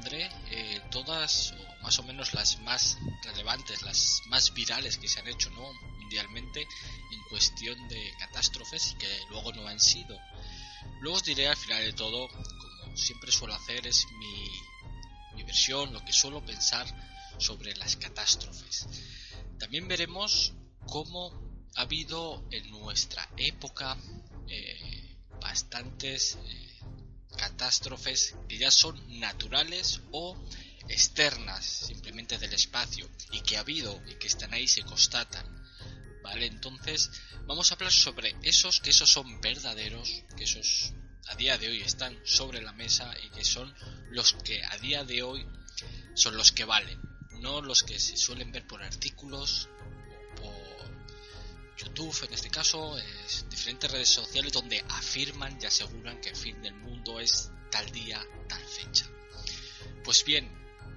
Os expondré eh, todas, o más o menos las más relevantes, las más virales que se han hecho ¿no? mundialmente en cuestión de catástrofes y que luego no han sido. Luego os diré al final de todo, como siempre suelo hacer, es mi, mi versión, lo que suelo pensar sobre las catástrofes. También veremos cómo ha habido en nuestra época eh, bastantes eh, catástrofes que ya son naturales o externas simplemente del espacio y que ha habido y que están ahí se constatan vale entonces vamos a hablar sobre esos que esos son verdaderos que esos a día de hoy están sobre la mesa y que son los que a día de hoy son los que valen no los que se suelen ver por artículos YouTube en este caso, es diferentes redes sociales donde afirman y aseguran que el fin del mundo es tal día, tal fecha. Pues bien,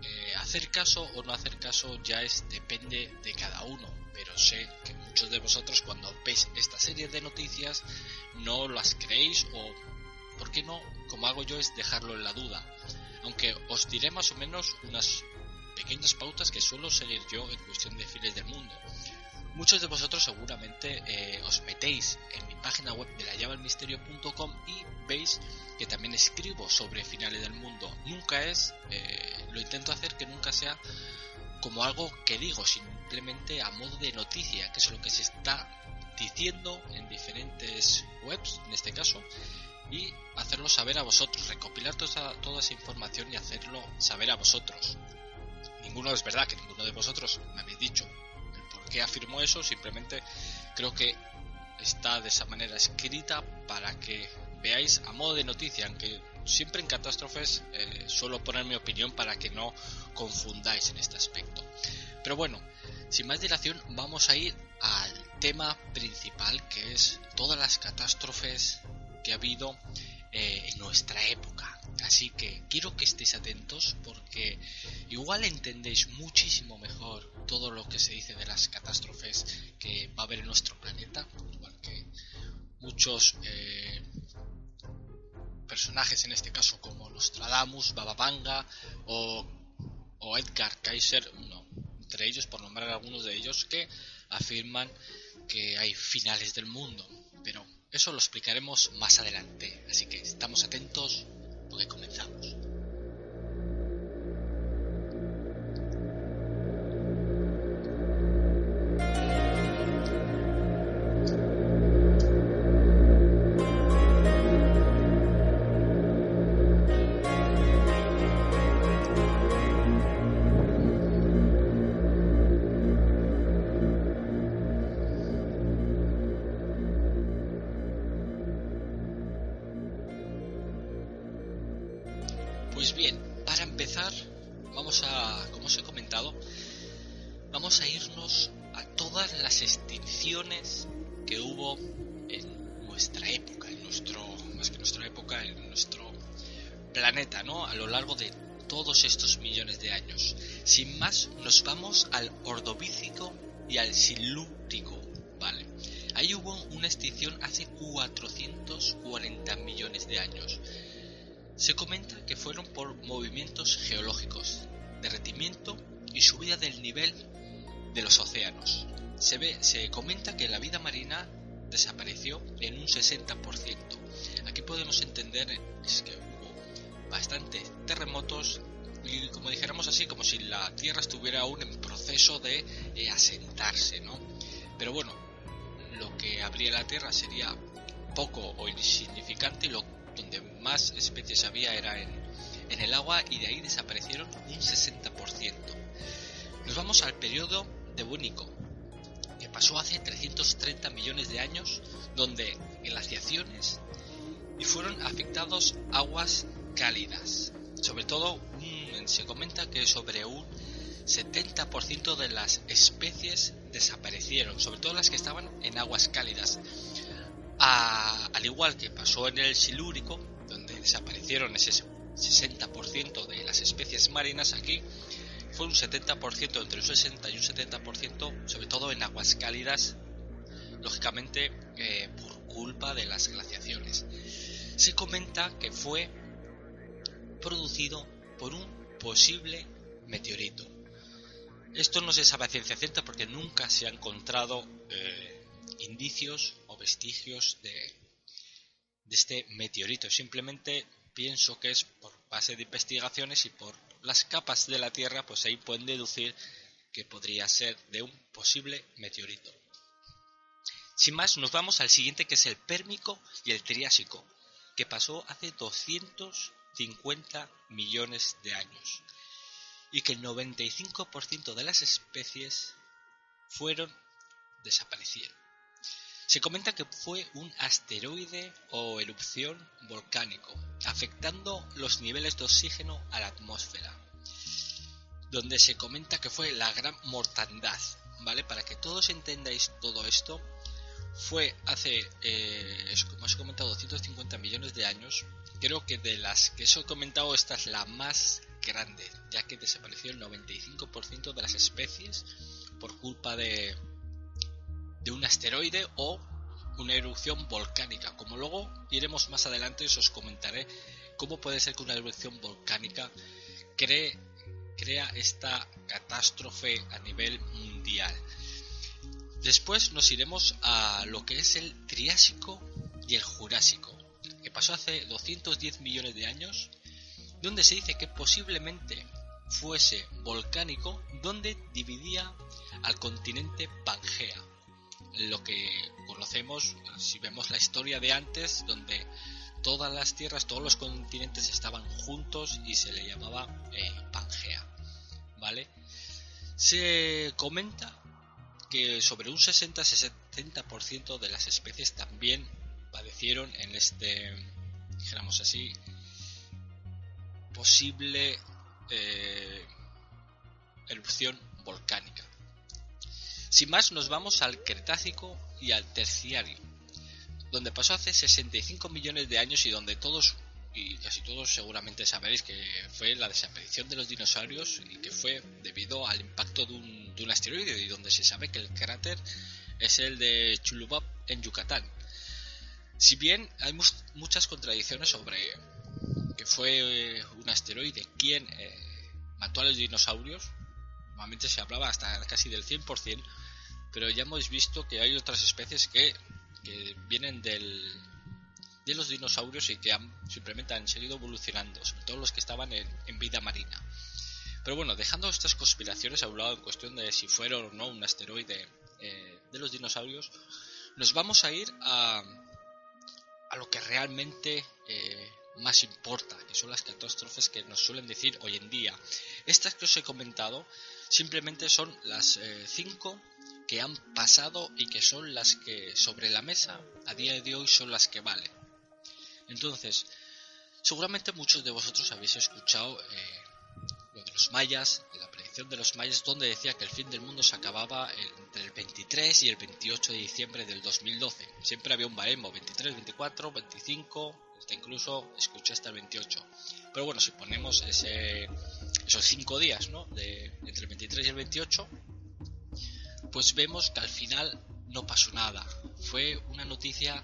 eh, hacer caso o no hacer caso ya es depende de cada uno, pero sé que muchos de vosotros cuando veis esta serie de noticias no las creéis o, ¿por qué no? Como hago yo es dejarlo en la duda. Aunque os diré más o menos unas pequeñas pautas que suelo seguir yo en cuestión de fines del mundo. Muchos de vosotros seguramente eh, os metéis en mi página web de la misterio.com y veis que también escribo sobre finales del mundo. Nunca es, eh, lo intento hacer que nunca sea como algo que digo, simplemente a modo de noticia, que es lo que se está diciendo en diferentes webs, en este caso, y hacerlo saber a vosotros, recopilar toda, toda esa información y hacerlo saber a vosotros. Ninguno es verdad que ninguno de vosotros me habéis dicho que afirmó eso, simplemente creo que está de esa manera escrita para que veáis a modo de noticia, aunque siempre en catástrofes eh, suelo poner mi opinión para que no confundáis en este aspecto. Pero bueno, sin más dilación vamos a ir al tema principal que es todas las catástrofes que ha habido eh, en nuestra época. Así que quiero que estéis atentos porque igual entendéis muchísimo mejor todo lo que se dice de las catástrofes que va a haber en nuestro planeta, igual que muchos eh, personajes en este caso como Nostradamus, Baba Vanga o, o Edgar Kaiser, entre ellos por nombrar algunos de ellos que afirman que hay finales del mundo, pero eso lo explicaremos más adelante, así que estamos atentos porque comenzamos. Las extinciones que hubo en nuestra época, en nuestro, más que nuestra época, en nuestro planeta, ¿no? A lo largo de todos estos millones de años. Sin más, nos vamos al Ordovícico y al Silúrico, ¿vale? Ahí hubo una extinción hace 440 millones de años. Se comenta que fueron por movimientos geológicos, derretimiento y subida del nivel de los océanos. Se, ve, se comenta que la vida marina desapareció en un 60%. Aquí podemos entender que hubo bastantes terremotos y como dijéramos así, como si la Tierra estuviera aún en proceso de eh, asentarse, ¿no? Pero bueno, lo que habría la Tierra sería poco o insignificante lo donde más especies había era en, el agua y de ahí desaparecieron un 60%. Nos vamos al periodo Devónico, pasó hace 330 millones de años, donde glaciaciones y fueron afectados aguas cálidas. Sobre todo, se comenta que sobre un 70% de las especies desaparecieron, sobre todo las que estaban en aguas cálidas. al igual que pasó en el Silúrico, donde desaparecieron ese 60% de las especies marinas, aquí fue un 70%, entre un 60 y un 70%, sobre todo en aguas cálidas, lógicamente eh, por culpa de las glaciaciones. Se comenta que fue producido por un posible meteorito. Esto no se sabe a ciencia cierta porque nunca se han encontrado eh, indicios o vestigios de, de este meteorito. Simplemente pienso que es por base de investigaciones y por las capas de la Tierra, pues ahí pueden deducir que podría ser de un posible meteorito. Sin más, nos vamos al siguiente que es el Pérmico y el Triásico, que pasó hace 250 millones de años y que el 95% de las especies fueron desaparecieron. Se comenta que fue un asteroide o erupción volcánico, afectando los niveles de oxígeno a la atmósfera, donde se comenta que fue la gran mortandad, ¿vale? Para que todos entendáis todo esto, fue hace, eh, como os he comentado, 250 millones de años. Creo que de las que os he comentado, esta es la más grande, ya que desapareció el 95% de las especies por culpa de, de un asteroide o una erupción volcánica. Como luego iremos más adelante, os comentaré cómo puede ser que una erupción volcánica cree, crea esta catástrofe a nivel mundial. Después nos iremos a lo que es el Triásico y el Jurásico, que pasó hace 210 millones de años, donde se dice que posiblemente fuese volcánico, donde dividía al continente Pangea lo que conocemos si vemos la historia de antes, donde todas las tierras, todos los continentes estaban juntos y se le llamaba eh, Pangea. ¿Vale? Se comenta que sobre un 60-70% de las especies también padecieron en este, dijéramos así, posible eh, erupción volcánica. Sin más, nos vamos al Cretácico y al Terciario, donde pasó hace 65 millones de años y donde todos y casi todos seguramente sabréis que fue la desaparición de los dinosaurios y que fue debido al impacto de un, de un asteroide y donde se sabe que el cráter es el de Chulubab en Yucatán. Si bien hay muchas contradicciones sobre que fue un asteroide quien eh, mató a los dinosaurios, normalmente se hablaba hasta casi del 100%, pero ya hemos visto que hay otras especies que, vienen del, de los dinosaurios y que simplemente han seguido evolucionando, sobre todo los que estaban en, vida marina. Pero bueno, dejando estas conspiraciones a un lado en cuestión de si fueron o no un asteroide eh, de los dinosaurios, nos vamos a ir a, a lo que realmente eh, más importa, que son las catástrofes que nos suelen decir hoy en día. Estas que os he comentado simplemente son las eh, cinco que han pasado y que son las que sobre la mesa a día de hoy son las que valen. Entonces, Seguramente muchos de vosotros habéis escuchado eh, lo de los mayas, la predicción de los mayas, donde decía que el fin del mundo se acababa entre el 23 y el 28 de diciembre del 2012. Siempre había un baremo, 23, 24, 25, hasta incluso escuché hasta el 28. Pero bueno, si ponemos ese, esos cinco días, ¿no? De, entre el 23 y el 28, pues vemos que al final no pasó nada. Fue una noticia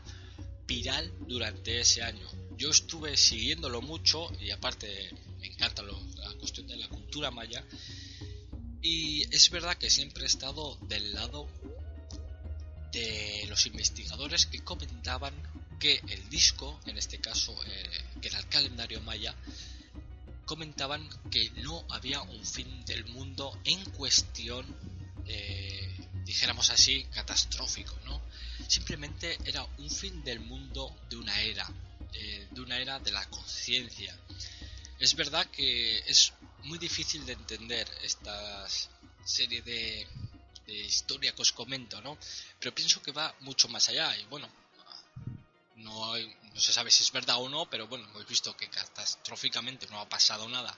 viral durante ese año. Yo estuve siguiéndolo mucho y aparte me encanta la cuestión de la cultura maya. Y es verdad que siempre he estado del lado de los investigadores que comentaban que el disco, en este caso eh, que era el calendario maya, comentaban que no había un fin del mundo en cuestión, eh, dijéramos así, catastrófico, ¿no? Simplemente era un fin del mundo de una era, eh, de una era de la conciencia. Es verdad que es muy difícil de entender esta serie de, de historia que os comento, ¿no? Pero pienso que va mucho más allá y bueno, no, no se sabe si es verdad o no, pero bueno, hemos visto que catastróficamente no ha pasado nada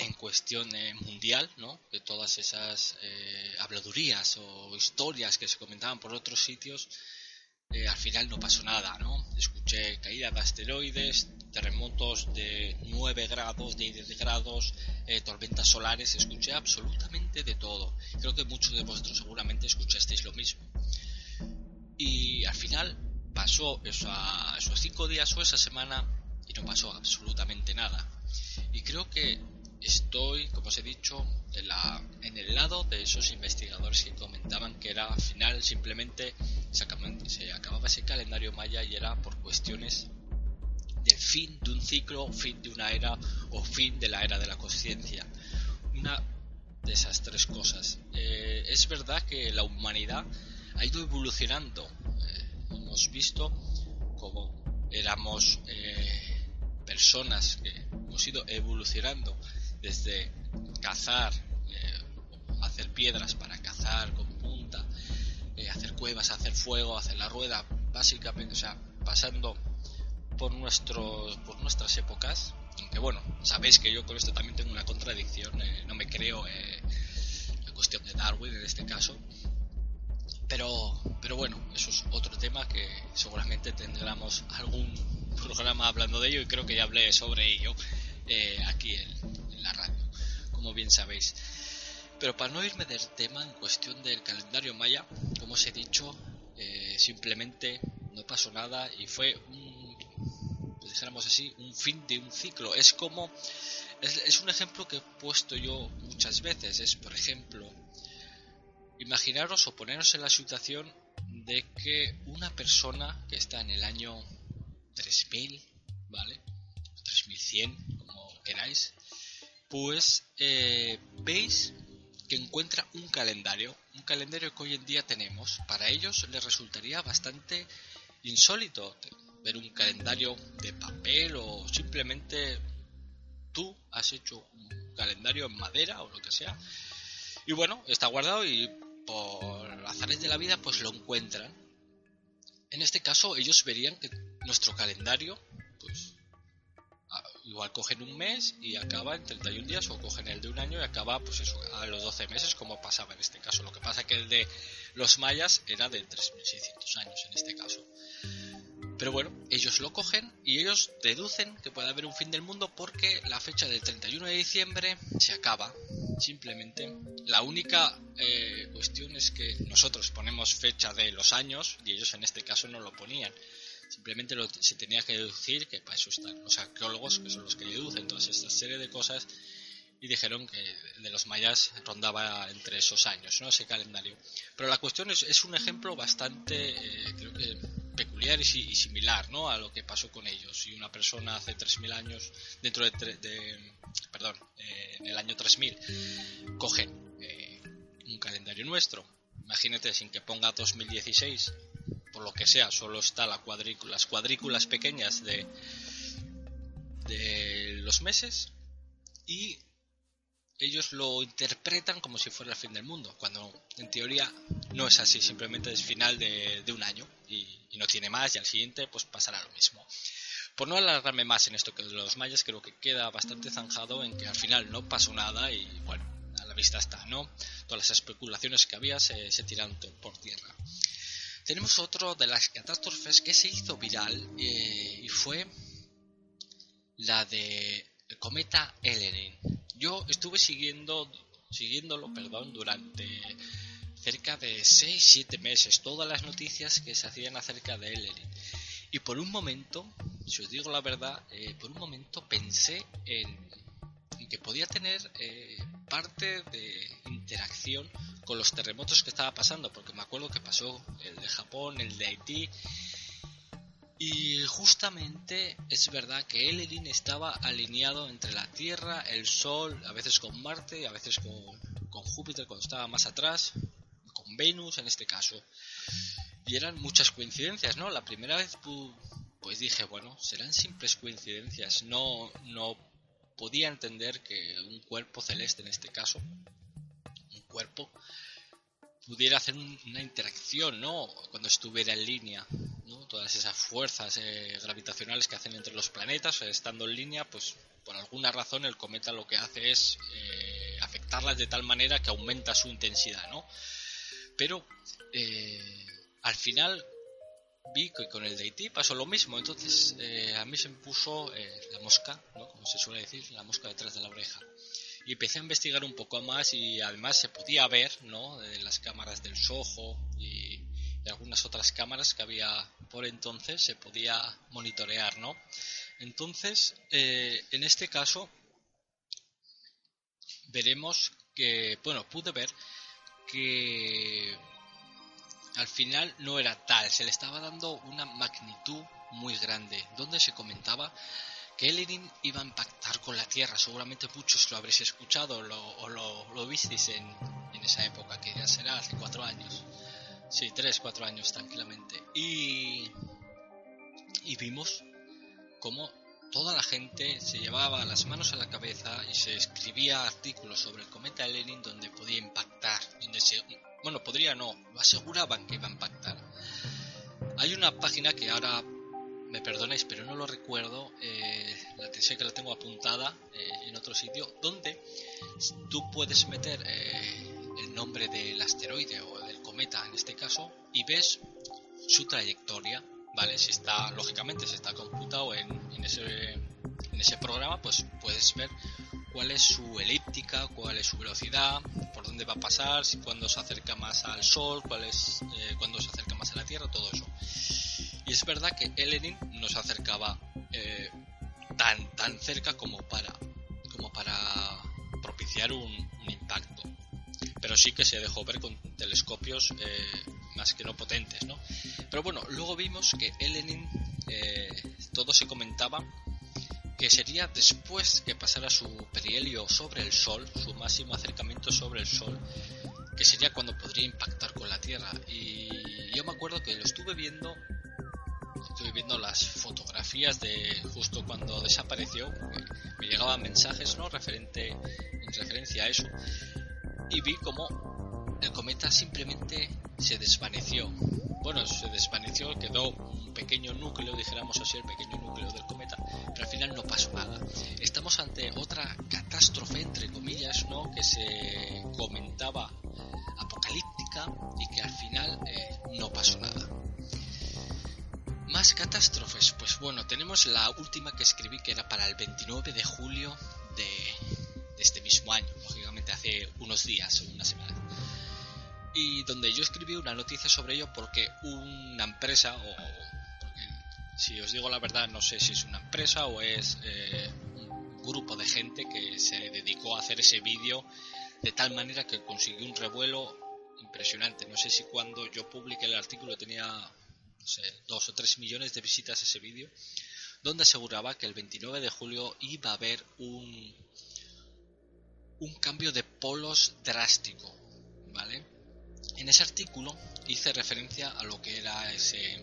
en cuestión eh, mundial, ¿no? De todas esas eh, habladurías o historias que se comentaban por otros sitios, eh, al final no pasó nada, ¿no? Escuché caída de asteroides, terremotos de 9 grados, de 10 grados, tormentas solares, escuché absolutamente de todo. Creo que muchos de vosotros seguramente escuchasteis lo mismo. Y al final pasó esos cinco días o esa semana y no pasó absolutamente nada. Y creo que estoy, como os he dicho, en, el lado de esos investigadores que comentaban que era al final simplemente se acababa, ese calendario maya y era por cuestiones del fin de un ciclo, fin de una era o fin de la era de la conciencia. Una de esas tres cosas. Eh, es verdad que la humanidad ha ido evolucionando hemos visto como éramos eh, personas que hemos ido evolucionando desde cazar, eh, hacer piedras para cazar con punta, eh, hacer cuevas, hacer fuego, hacer la rueda, básicamente, o sea, pasando por nuestros, por nuestras épocas. Aunque bueno, sabéis que yo con esto también tengo una contradicción, no me creo la cuestión de Darwin en este caso, pero, pero bueno, eso es otro tema que seguramente tendremos algún programa hablando de ello y creo que ya hablé sobre ello eh, aquí en, la radio, como bien sabéis. Pero para no irme del tema en cuestión del calendario maya, como os he dicho, eh, simplemente no pasó nada y fue un, dijéramos así, un fin de un ciclo. Es como, es, es un ejemplo que he puesto yo muchas veces. Es, por ejemplo, Imaginaros o poneros en la situación de que una persona que está en el año 3000, ¿vale? 3100, como queráis, pues eh, veis que encuentra un calendario, un calendario que hoy en día tenemos. Para ellos les resultaría bastante insólito ver un calendario de papel o simplemente tú has hecho un calendario en madera o lo que sea. Y bueno, está guardado y por azares de la vida, pues lo encuentran. En este caso, ellos verían que nuestro calendario, pues, igual cogen un mes y acaba en 31 días, o cogen el de un año y acaba, pues a los 12 meses, como pasaba en este caso. Lo que pasa que el de los mayas era de 3.600 años en este caso. Pero bueno, ellos lo cogen y ellos deducen que puede haber un fin del mundo porque la fecha del 31 de diciembre se acaba. Simplemente. La única eh, cuestión es que nosotros ponemos fecha de los años y ellos en este caso no lo ponían. Simplemente se tenía que deducir que para eso están los arqueólogos, que son los que deducen todas esta serie de cosas y dijeron que de los mayas rondaba entre esos años, ¿no? Ese calendario. Pero la cuestión es, es un ejemplo bastante, eh, creo que peculiar y, similar, ¿no? A lo que pasó con ellos. Si una persona hace 3.000 años, dentro de, perdón, eh, en el año 3.000, cogen eh, un calendario nuestro, imagínate sin que ponga 2016, por lo que sea, solo está la cuadrícula, las cuadrículas pequeñas de, de los meses y ellos lo interpretan como si fuera el fin del mundo, cuando en teoría no es así, simplemente es final de, un año y, no tiene más y al siguiente pues pasará lo mismo. por no alargarme más en esto que de los mayas, creo que queda bastante zanjado en que al final no pasó nada y bueno, a la vista está, ¿no? Todas las especulaciones que había se, se tiraron por tierra. Tenemos otro de las catástrofes que se hizo viral eh, y fue la de cometa Elenin. Yo estuve siguiendo, siguiéndolo, perdón, durante cerca de 6-7 meses, todas las noticias que se hacían acerca de Elenin. Y por un momento, si os digo la verdad, eh, por un momento pensé en, que podía tener eh, parte de interacción con los terremotos que estaba pasando, porque me acuerdo que pasó el de Japón, el de Haití, y justamente es verdad que Elenin estaba alineado entre la Tierra, el Sol, a veces con Marte, a veces con, con Júpiter cuando estaba más atrás, con Venus en este caso. Y eran muchas coincidencias, ¿no? La primera vez pues dije, bueno, serán simples coincidencias. No, no podía entender que un cuerpo celeste en este caso, un cuerpo, pudiera hacer una interacción, ¿no? Cuando estuviera en línea, ¿no? Todas esas fuerzas eh, gravitacionales que hacen entre los planetas, eh, estando en línea, pues por alguna razón el cometa lo que hace es eh, afectarlas de tal manera que aumenta su intensidad, ¿no? Pero al final vi que con el DIT pasó lo mismo, entonces a mí se me puso la mosca, ¿no? Como se suele decir, la mosca detrás de la oreja y empecé a investigar un poco más y además se podía ver, ¿no? De las cámaras del Soho y, algunas otras cámaras que había por entonces se podía monitorear, ¿no? Entonces, eh, en este caso, veremos que, bueno, pude ver que al final no era tal, se le estaba dando una magnitud muy grande, donde se comentaba que Elenin iba a impactar con la Tierra. Seguramente muchos lo habréis escuchado o lo, visteis en, esa época, que ya será hace cuatro años. Sí, tres, cuatro años tranquilamente. Y, y vimos cómo toda la gente se llevaba las manos a la cabeza y se escribía artículos sobre el cometa Elenin donde podía impactar. Donde se, bueno, podría no, lo aseguraban que iba a impactar. Hay una página que ahora me perdonéis, pero no lo recuerdo, eh, la sé que la tengo apuntada eh, en otro sitio, donde tú puedes meter eh, el nombre del asteroide o del cometa en este caso y ves su trayectoria, ¿vale? Si está, lógicamente, si está computado en, en, ese, en ese programa, pues puedes ver cuál es su elíptica, cuál es su velocidad, por dónde va a pasar, si cuando se acerca más al Sol, cuál es cuando se acerca más a la Tierra, todo eso. Y es verdad que Elenin nos acercaba eh, tan, tan cerca como para, como para propiciar un, impacto. Pero sí que se dejó ver con telescopios eh, más que no potentes, ¿no? Pero bueno, luego vimos que Elenin, eh, todo se comentaba que sería después que pasara su perihelio sobre el Sol, su máximo acercamiento sobre el Sol, que sería cuando podría impactar con la Tierra. Y yo me acuerdo que lo estuve viendo estuve viendo las fotografías de justo cuando desapareció, me llegaban mensajes ¿no? Referente, en referencia a eso, y vi como el cometa simplemente se desvaneció. Bueno, se desvaneció, quedó un pequeño núcleo, dijéramos así, el pequeño núcleo del cometa, pero al final no pasó nada. Estamos ante otra catástrofe, entre comillas, ¿no? que se comentaba catástrofes. Pues bueno, tenemos la última que escribí que era para el 29 de julio de, este mismo año, lógicamente hace unos días o una semana. Y donde yo escribí una noticia sobre ello porque una empresa, o si os digo la verdad no sé si es una empresa o es eh, un grupo de gente que se dedicó a hacer ese vídeo de tal manera que consiguió un revuelo impresionante. No sé si cuando yo publiqué el artículo tenía dos o tres millones de visitas ese vídeo, donde aseguraba que el 29 de julio iba a haber un, un cambio de polos drástico, ¿vale? En ese artículo hice referencia a lo que era ese,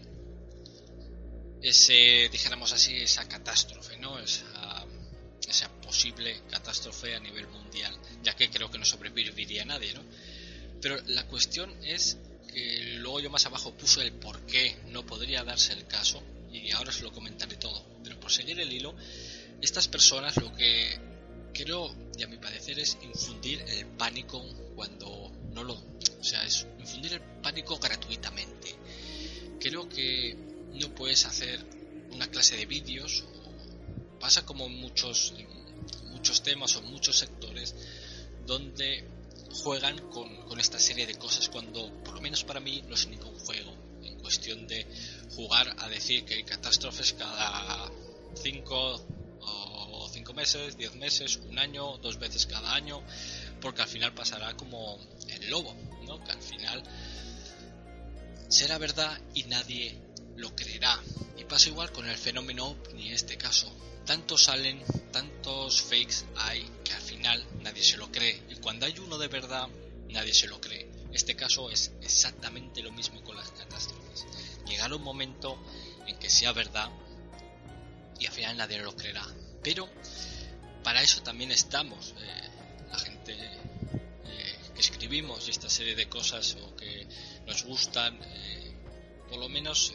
ese dijéramos así, esa catástrofe, ¿no? Esa, esa posible catástrofe a nivel mundial, ya que creo que no sobreviviría nadie, ¿no? Pero la cuestión es luego yo más abajo puse el por qué no podría darse el caso y ahora os lo comentaré todo. Pero por seguir el hilo, estas personas lo que creo, y a mi parecer, es infundir el pánico cuando no lo... O sea, es infundir el pánico gratuitamente. Creo que no puedes hacer una clase de vídeos, pasa como en muchos, muchos temas o en muchos sectores, donde juegan con, esta serie de cosas cuando, por lo menos para mí, no es ningún juego. En cuestión de jugar a decir que hay catástrofes cada 5 o 5 meses, 10 meses, un año, dos veces cada año, porque al final pasará como el lobo, ¿no? Que al final será verdad y nadie lo creerá. Y pasa igual con el fenómeno ni en este caso. Tantos salen, tantos fakes hay que al final nadie se lo cree. Y cuando hay uno de verdad, nadie se lo cree. Este caso es exactamente lo mismo con las catástrofes. Llegará un momento en que sea verdad y al final nadie lo creerá. Pero para eso también estamos. Eh, la gente eh, que escribimos y esta serie de cosas o que nos gustan, eh, por lo menos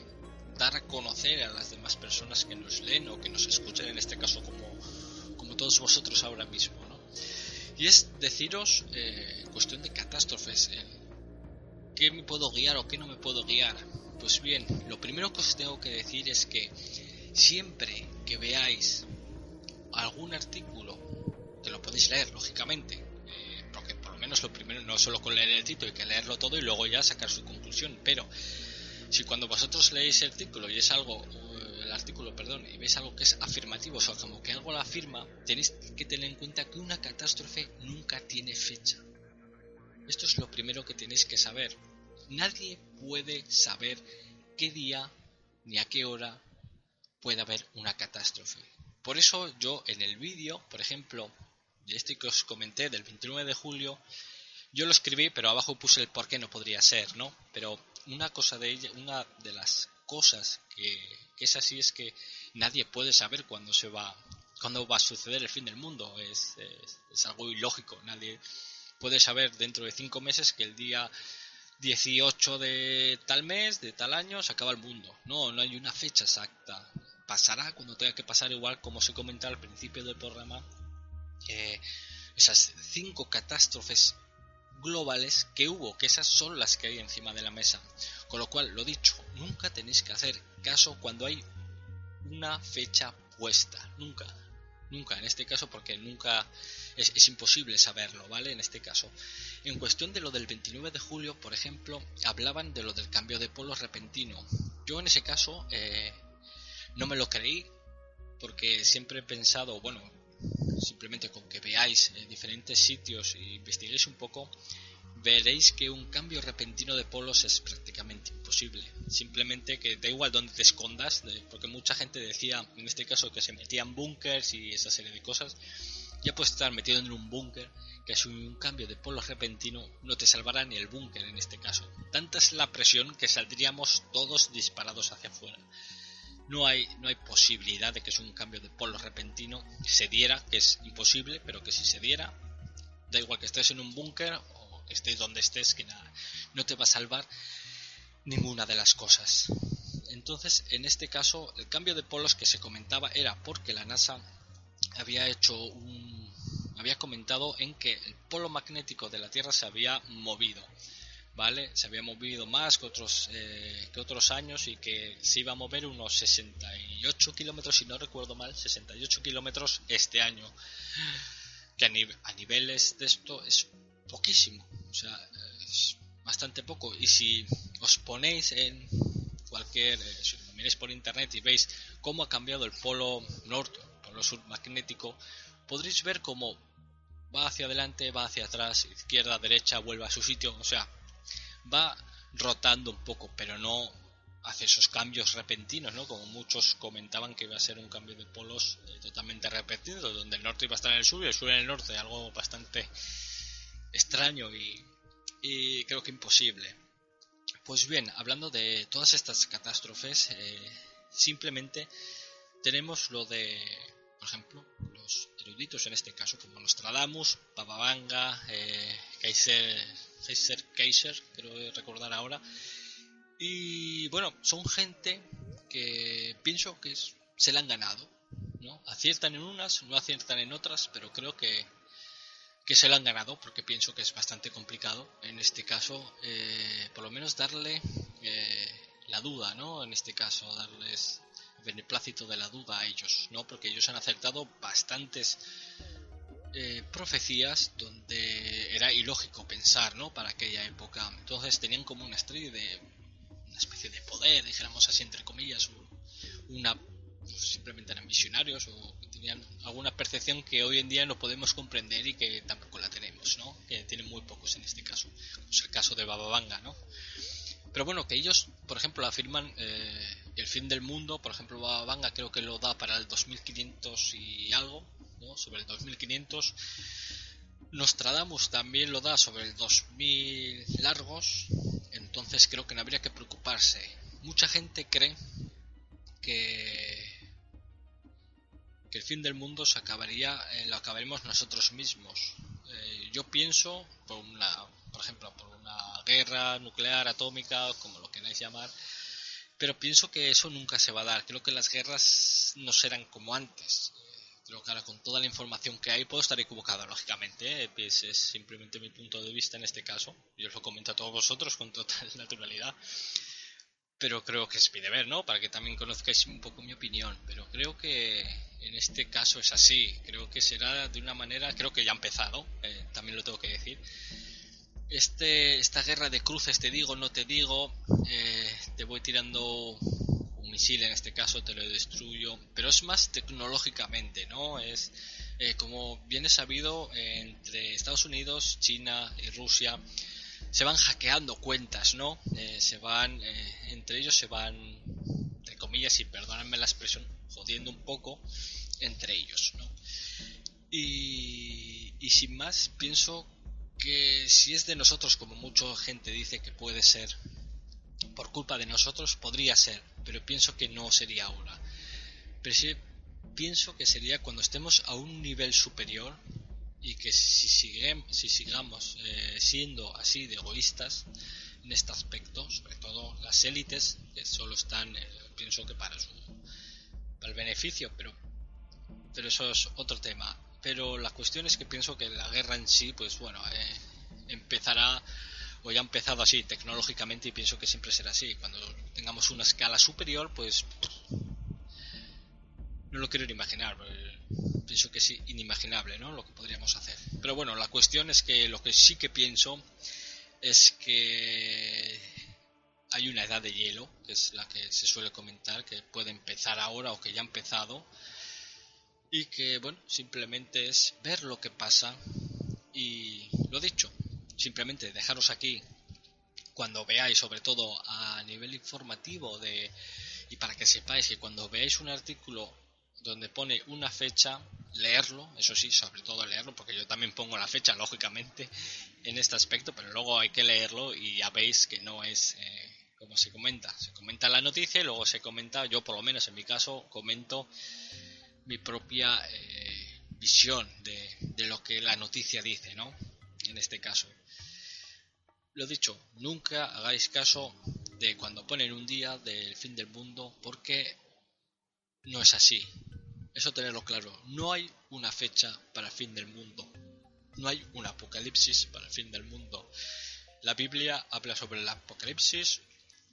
dar a conocer a las demás personas que nos leen o que nos escuchan, en este caso como, como todos vosotros ahora mismo. Y es deciros, eh, cuestión de catástrofes, eh, ¿qué me puedo guiar o qué no me puedo guiar? Pues bien, lo primero que os tengo que decir es que siempre que veáis algún artículo, que lo podéis leer, lógicamente, eh, porque por lo menos lo primero, no solo con leer el título, hay que leerlo todo y luego ya sacar su conclusión, pero si cuando vosotros leéis el artículo y es algo, el artículo, perdón, y veis algo que es afirmativo, o sea, como que algo la afirma, tenéis que tener en cuenta que una catástrofe nunca tiene fecha. Esto es lo primero que tenéis que saber. Nadie puede saber qué día ni a qué hora puede haber una catástrofe. Por eso yo en el vídeo, por ejemplo, de este que os comenté del 29 de julio, yo lo escribí, pero abajo puse el por qué no podría ser, ¿no? Pero una cosa de ella, una de las cosas que, es así es que nadie puede saber cuándo se va, cuándo va a suceder el fin del mundo. Es, es, algo ilógico. Nadie puede saber dentro de cinco meses que el día 18 de tal mes, de tal año, se acaba el mundo. No, no hay una fecha exacta. Pasará cuando tenga que pasar igual como se comentaba al principio del programa. esas cinco catástrofes globales que hubo, que esas son las que hay encima de la mesa. Con lo cual, lo dicho, nunca tenéis que hacer caso cuando hay una fecha puesta. Nunca. Nunca, en este caso, porque nunca es, imposible saberlo, ¿vale? En este caso. En cuestión de lo del 29 de julio, por ejemplo, hablaban de lo del cambio de polo repentino. Yo en ese caso eh, no me lo creí, porque siempre he pensado, bueno, simplemente con que veáis eh, diferentes sitios e investiguéis un poco, veréis que un cambio repentino de polos es prácticamente imposible. Simplemente que da igual donde te escondas, porque mucha gente decía, en este caso, que se metían búnkers y esa serie de cosas. Ya puedes estar metido en un búnker, que si un cambio de polos repentino no te salvará ni el búnker en este caso. Tanta es la presión que saldríamos todos disparados hacia afuera no hay, no hay posibilidad de que es un cambio de polo repentino se diera, que es imposible, pero que si se diera, da igual que estés en un búnker o estés donde estés, que nada, no te va a salvar ninguna de las cosas. Entonces, en este caso, el cambio de polos que se comentaba era porque la NASA había hecho un había comentado en que el polo magnético de la Tierra se había movido ¿vale? Se había movido más que otros, eh, que otros años y que se iba a mover unos 68 kilómetros, si no recuerdo mal, 68 kilómetros este año. Que a, niveles de esto es poquísimo, o sea, es bastante poco. Y si os ponéis en cualquier, eh, si lo miréis por internet y veis cómo ha cambiado el polo norte, el polo sur magnético, podréis ver cómo va hacia adelante, va hacia atrás, izquierda, derecha, vuelve a su sitio, o sea, va rotando un poco, pero no hace esos cambios repentinos, ¿no? Como muchos comentaban que iba a ser un cambio de polos eh, totalmente repentino, donde el norte iba a estar en el sur y el sur en el norte, algo bastante extraño y, creo que imposible. Pues bien, hablando de todas estas catástrofes, eh, simplemente tenemos lo de, por ejemplo, los eruditos en este caso, como Nostradamus, Bababanga, eh, Kaiser Heiser Kaiser, creo recordar ahora. Y bueno, son gente que pienso que se la han ganado. ¿no? Aciertan en unas, no aciertan en otras, pero creo que, que se lo han ganado porque pienso que es bastante complicado en este caso, eh, por lo menos darle eh, la duda, ¿no? En este caso, darles beneplácito de la duda a ellos, ¿no? Porque ellos han acertado bastantes eh, profecías donde era ilógico pensar, ¿no? Para aquella época. Entonces tenían como una especie de una especie de poder, dijéramos así entre comillas, una simplemente eran visionarios o tenían alguna percepción que hoy en día no podemos comprender y que tampoco la tenemos, ¿no? Que tienen muy pocos en este caso, es el caso de Baba Vanga, ¿no? Pero bueno, que ellos, por ejemplo, afirman eh, el fin del mundo, por ejemplo, Baba Vanga creo que lo da para el 2500 y algo, sobre el 2500. Nostradamus también lo da sobre el 2000 largos, entonces creo que no habría que preocuparse. Mucha gente cree que, que el fin del mundo se acabaría, eh, lo acabaremos nosotros mismos. Eh, yo pienso, por una, por ejemplo, por una guerra nuclear, atómica, como lo queráis llamar, pero pienso que eso nunca se va a dar. Creo que las guerras no serán como antes. Pero claro, con toda la información que hay puedo estar equivocado, lógicamente. ¿eh? Pues es simplemente mi punto de vista en este caso. Yo os lo comento a todos vosotros con total naturalidad. Pero creo que es mi deber, ¿no? Para que también conozcáis un poco mi opinión. Pero creo que en este caso es así. Creo que será de una manera, creo que ya ha empezado, eh, también lo tengo que decir. Este, esta guerra de cruces, te digo, no te digo, eh, te voy tirando misil en este caso te lo destruyo, pero es más tecnológicamente, ¿no? Es eh, como bien es sabido entre Estados Unidos, China y Rusia se van hackeando cuentas, ¿no? Eh, se van, eh, entre ellos se van, entre comillas, y perdónenme la expresión, jodiendo un poco entre ellos, ¿no? Y sin más, pienso que si es de nosotros, como mucha gente dice que puede ser, por culpa de nosotros podría ser, pero pienso que no sería ahora. Pero sí pienso que sería cuando estemos a un nivel superior y que si, si sigamos eh, siendo así de egoístas en este aspecto, sobre todo las élites que solo están, eh, pienso que para su para el beneficio, pero pero eso es otro tema. Pero la cuestión es que pienso que la guerra en sí, pues bueno, eh, empezará o ya ha empezado así tecnológicamente y pienso que siempre será así. Cuando tengamos una escala superior, pues no lo quiero ni imaginar. Pienso que es inimaginable, ¿no? Lo que podríamos hacer. Pero bueno, la cuestión es que lo que sí que pienso es que hay una edad de hielo, que es la que se suele comentar, que puede empezar ahora o que ya ha empezado. Y que, bueno, simplemente es ver lo que pasa y lo dicho, simplemente dejaros aquí cuando veáis, sobre todo a nivel informativo, de, y para que sepáis que cuando veáis un artículo donde pone una fecha, leerlo, eso sí, sobre todo leerlo, porque yo también pongo la fecha, lógicamente, en este aspecto, pero luego hay que leerlo y ya veis que no es eh, como se comenta. Se comenta la noticia y luego se comenta, yo por lo menos en mi caso, comento mi propia eh, visión de, de lo que la noticia dice, ¿no? En este caso. Lo dicho, nunca hagáis caso de cuando ponen un día del fin del mundo porque no es así. Eso tenerlo claro. No hay una fecha para el fin del mundo. No hay un apocalipsis para el fin del mundo. La Biblia habla sobre el apocalipsis,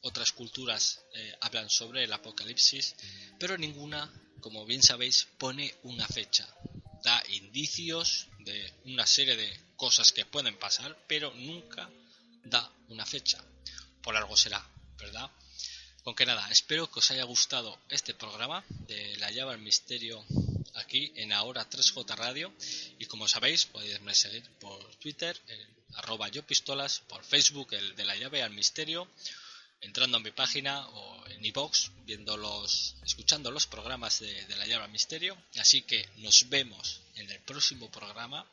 otras culturas eh, hablan sobre el apocalipsis, pero ninguna, como bien sabéis, pone una fecha. Da indicios de una serie de cosas que pueden pasar, pero nunca da una fecha. Por algo será, ¿verdad? Con que nada, espero que os haya gustado este programa de La llave al misterio aquí en ahora 3J Radio y como sabéis podéis seguir por Twitter en arroba yo pistolas, por Facebook el de la llave al misterio, entrando a mi página en iBox viendo los, escuchando los programas de, la llave al misterio. Así que nos vemos en el próximo programa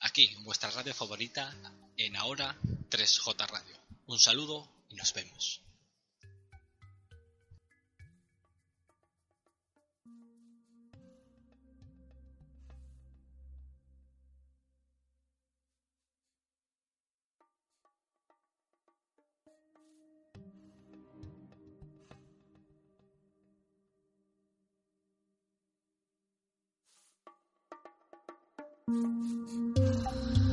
aquí en vuestra radio favorita en ahora 3J Radio. Un saludo y nos vemos. うん。